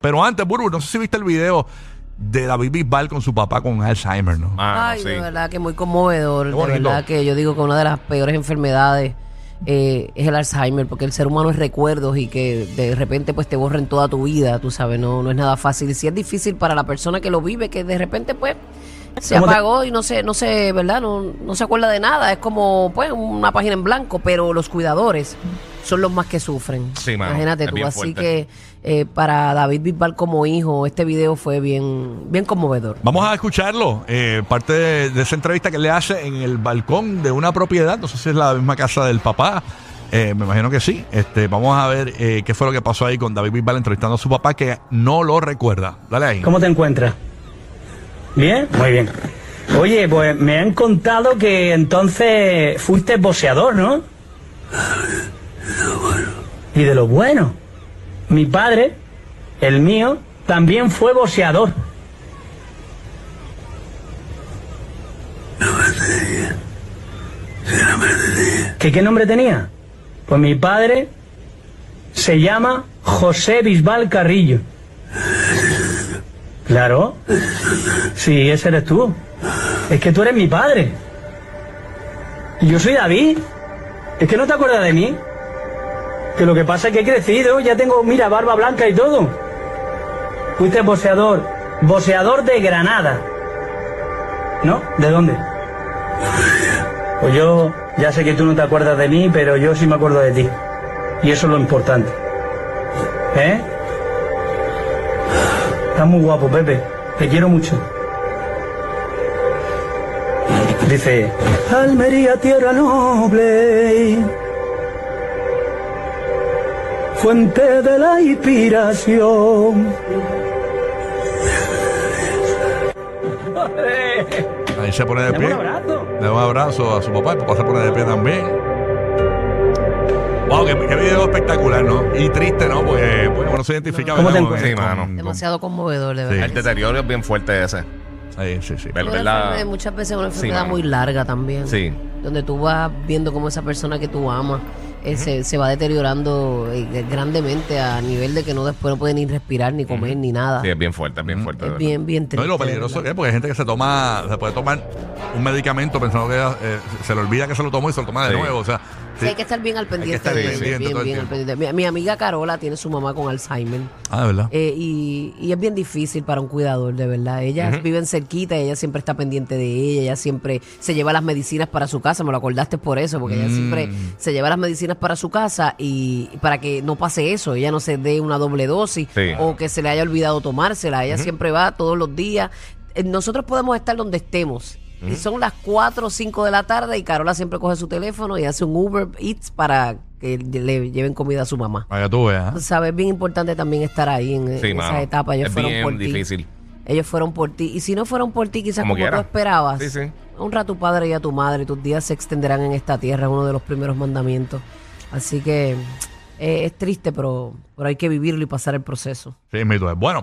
Pero antes, Burbu, no sé si viste el video de David Bisbal con su papá con Alzheimer, ¿no? Ah, Ay, sí. de verdad que muy conmovedor. De verdad que yo digo que una de las peores enfermedades eh, es el Alzheimer, porque el ser humano es recuerdos y que de repente pues te borren toda tu vida, tú sabes, no, no es nada fácil. Y si es difícil para la persona que lo vive, que de repente pues se ¿Cómo te- apagó y no se, no se, ¿verdad? No, no se acuerda de nada, es como pues una página en blanco, pero los cuidadores son los más que sufren. Sí, mano, Imagínate tú, así fuerte. que eh, para David Bisbal como hijo, este video fue bien, bien conmovedor. Vamos a escucharlo, eh, parte de, de esa entrevista que le hace en el balcón de una propiedad, no sé si es la misma casa del papá, eh, me imagino que sí. Este, vamos a ver eh, qué fue lo que pasó ahí con David Bisbal entrevistando a su papá que no lo recuerda. Dale ahí. ¿Cómo te encuentras? ¿Bien? Muy bien. Oye, pues me han contado que entonces fuiste boxeador, ¿no? Y de lo bueno. Mi padre, el mío, también fue boxeador. ¿Qué, ¿Qué nombre tenía? Pues mi padre se llama José Bisbal Carrillo. Claro. Sí, ese eres tú. Es que tú eres mi padre. Y yo soy David. Es que no te acuerdas de mí. Que lo que pasa es que he crecido, ya tengo, mira, barba blanca y todo. Fuiste boxeador. Boxeador de Granada. ¿No? ¿De dónde? Pues yo ya sé que tú no te acuerdas de mí, pero yo sí me acuerdo de ti. Y eso es lo importante. ¿Eh? Estás muy guapo, Pepe. Te quiero mucho. Dice, Almería, tierra noble, fuente de la inspiración. Ahí se pone de Dame pie. un abrazo. Le da un abrazo a su papá, el papá se pone de pie también. Wow, qué, qué video espectacular, ¿no? Y triste, ¿no? Pues, pues uno se identifica. ¿Cómo ¿verdad? te Con- encuentras? Sí, mano. Demasiado conmovedor, de Sí. verdad. El deterioro es bien fuerte ese. Sí, sí, sí. Ver- Una ¿verdad? enfermedad- muchas veces una enfermedad mano. muy larga también. Sí. Donde tú vas viendo cómo esa persona que tú amas eh, se, se va deteriorando eh, grandemente a nivel de que no después no puede ni respirar, ni comer, ni nada. Sí, es bien fuerte, es bien fuerte. de es verdad. bien, bien No, triste. y lo de peligroso que verdad. es, porque hay gente que se toma, se puede tomar un medicamento pensando que eh, se le olvida que se lo tomó y se lo toma de Sí. nuevo. O sea, Sí, hay que estar bien al pendiente. estar de- pendiente bien, todo el bien al tiempo. pendiente. Mi, mi amiga Carola tiene su mamá con Alzheimer. Ah, de verdad. eh, y, y es bien difícil para un cuidador, de verdad. Ellas viven cerquita, ella siempre está pendiente de ella, ella siempre se lleva las medicinas para su casa, me lo acordaste por eso, porque ella siempre se lleva las medicinas para su casa y para que no pase eso, ella no se dé una doble dosis Sí. o que se le haya olvidado tomársela, ella siempre va todos los días. Eh, Nosotros podemos estar donde estemos. Y son las 4 o 5 de la tarde y Carola siempre coge su teléfono y hace un Uber Eats para que le lleven comida a su mamá. Para que tú veas. Tú sabes, es bien importante también estar ahí en, en Sí, esas mano. etapas. Ellos Es fueron bien por ti. difícil. Ellos fueron por ti. Y si no fueron por ti, quizás Como como, quiera. tú esperabas. Sí, sí. Honra a tu padre y a tu madre. Tus días se extenderán en esta tierra. Es uno de los primeros mandamientos. Así que eh, es triste, pero, pero hay que vivirlo y pasar el proceso. Sí, mito. Bueno,